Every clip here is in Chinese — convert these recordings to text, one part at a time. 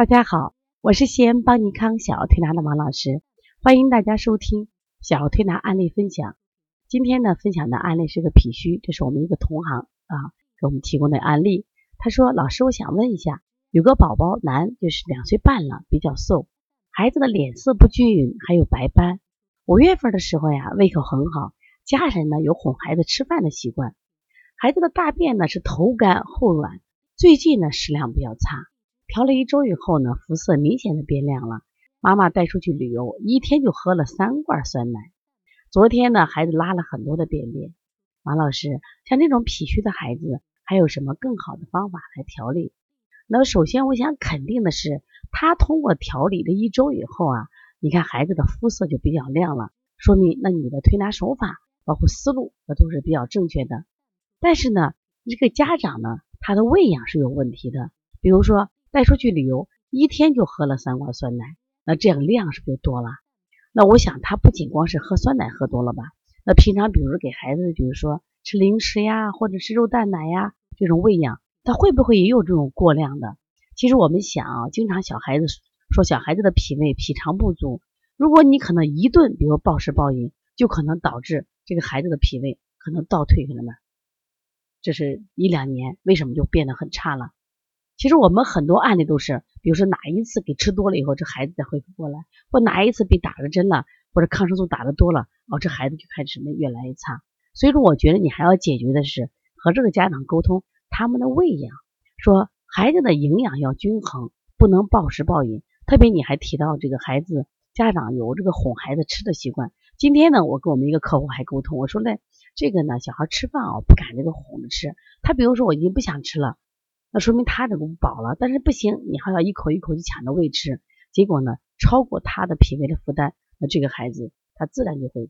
大家好，我是西安邦尼康小儿推拿的王老师，欢迎大家收听小儿推拿案例分享。今天呢，分享的案例是个脾虚，这是我们一个同行啊给我们提供的案例。他说：“老师，我想问一下，有个宝宝男，就是两岁半了，比较瘦，孩子的脸色不均匀，还有白斑。五月份的时候呀，胃口很好，家人呢有哄孩子吃饭的习惯。孩子的大便呢是头干后软，最近呢食量比较差。”调了一周以后呢，肤色明显的变亮了。妈妈带出去旅游，一天就喝了三罐酸奶。昨天呢，孩子拉了很多的便便。王老师，像这种脾虚的孩子，还有什么更好的方法来调理？那么首先我想肯定的是，他通过调理了一周以后啊，你看孩子的肤色就比较亮了，说明那你的推拿手法包括思路那都是比较正确的。但是呢，一个家长呢，他的喂养是有问题的，比如说。带出去旅游，一天就喝了三罐酸奶，那这样量是不是就多了？那我想他不仅光是喝酸奶喝多了吧？那平常比如给孩子，比如说吃零食呀，或者吃肉蛋奶呀这种喂养，他会不会也有这种过量的？其实我们想啊，经常小孩子说小孩子的脾胃脾肠不足，如果你可能一顿，比如暴食暴饮，就可能导致这个孩子的脾胃可能倒退，兄弟们，这是一两年为什么就变得很差了？其实我们很多案例都是，比如说哪一次给吃多了以后，这孩子才恢复过来；或哪一次被打了针了，或者抗生素打的多了，哦，这孩子就开始什么越来越差。所以说，我觉得你还要解决的是和这个家长沟通他们的喂养，说孩子的营养要均衡，不能暴食暴饮。特别你还提到这个孩子家长有这个哄孩子吃的习惯。今天呢，我跟我们一个客户还沟通，我说呢，这个呢，小孩吃饭啊不敢这个哄着吃，他比如说我已经不想吃了。那说明他这个饱了，但是不行，你还要一口一口去抢着喂吃，结果呢，超过他的脾胃的负担，那这个孩子他自然就会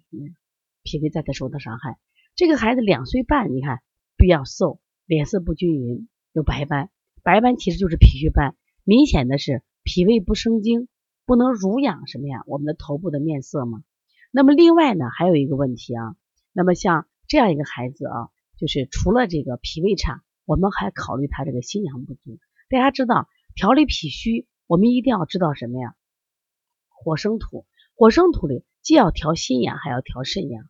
脾胃再次受到伤害。这个孩子两岁半，你看比较瘦，脸色不均匀，有白斑，白斑其实就是脾虚斑，明显的是脾胃不生精，不能濡养什么呀，我们的头部的面色嘛。那么另外呢，还有一个问题啊，那么像这样一个孩子啊，就是除了这个脾胃差。我们还考虑他这个心阳不足。大家知道调理脾虚，我们一定要知道什么呀？火生土，火生土里既要调心阳，还要调肾阳。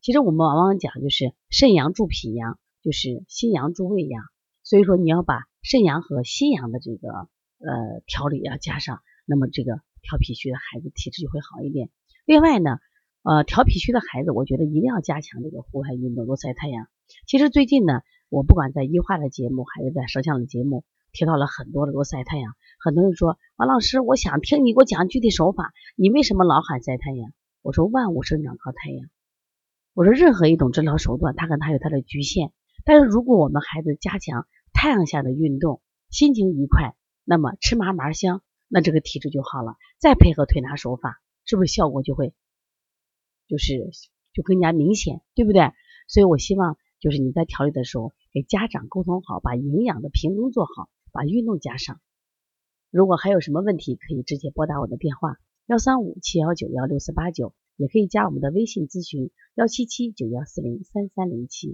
其实我们往往讲就是肾阳助脾阳，就是心阳助胃阳。所以说你要把肾阳和心阳的这个呃调理要加上，那么这个调脾虚的孩子体质就会好一点。另外呢，呃调脾虚的孩子，我觉得一定要加强这个户外运动，多晒太阳。其实最近呢。我不管在医化的节目还是在摄像的节目，提到了很多的多晒太阳。很多人说王老师，我想听你给我讲具体手法，你为什么老喊晒太阳？我说万物生长靠太阳。我说任何一种治疗手段，它可能它有它的局限。但是如果我们孩子加强太阳下的运动，心情愉快，那么吃嘛嘛香，那这个体质就好了。再配合推拿手法，是不是效果就会就是就更加明显，对不对？所以我希望就是你在调理的时候。给家长沟通好，把营养的平衡做好，把运动加上。如果还有什么问题，可以直接拨打我的电话幺三五七幺九幺六四八九，也可以加我们的微信咨询幺七七九幺四零三三零七。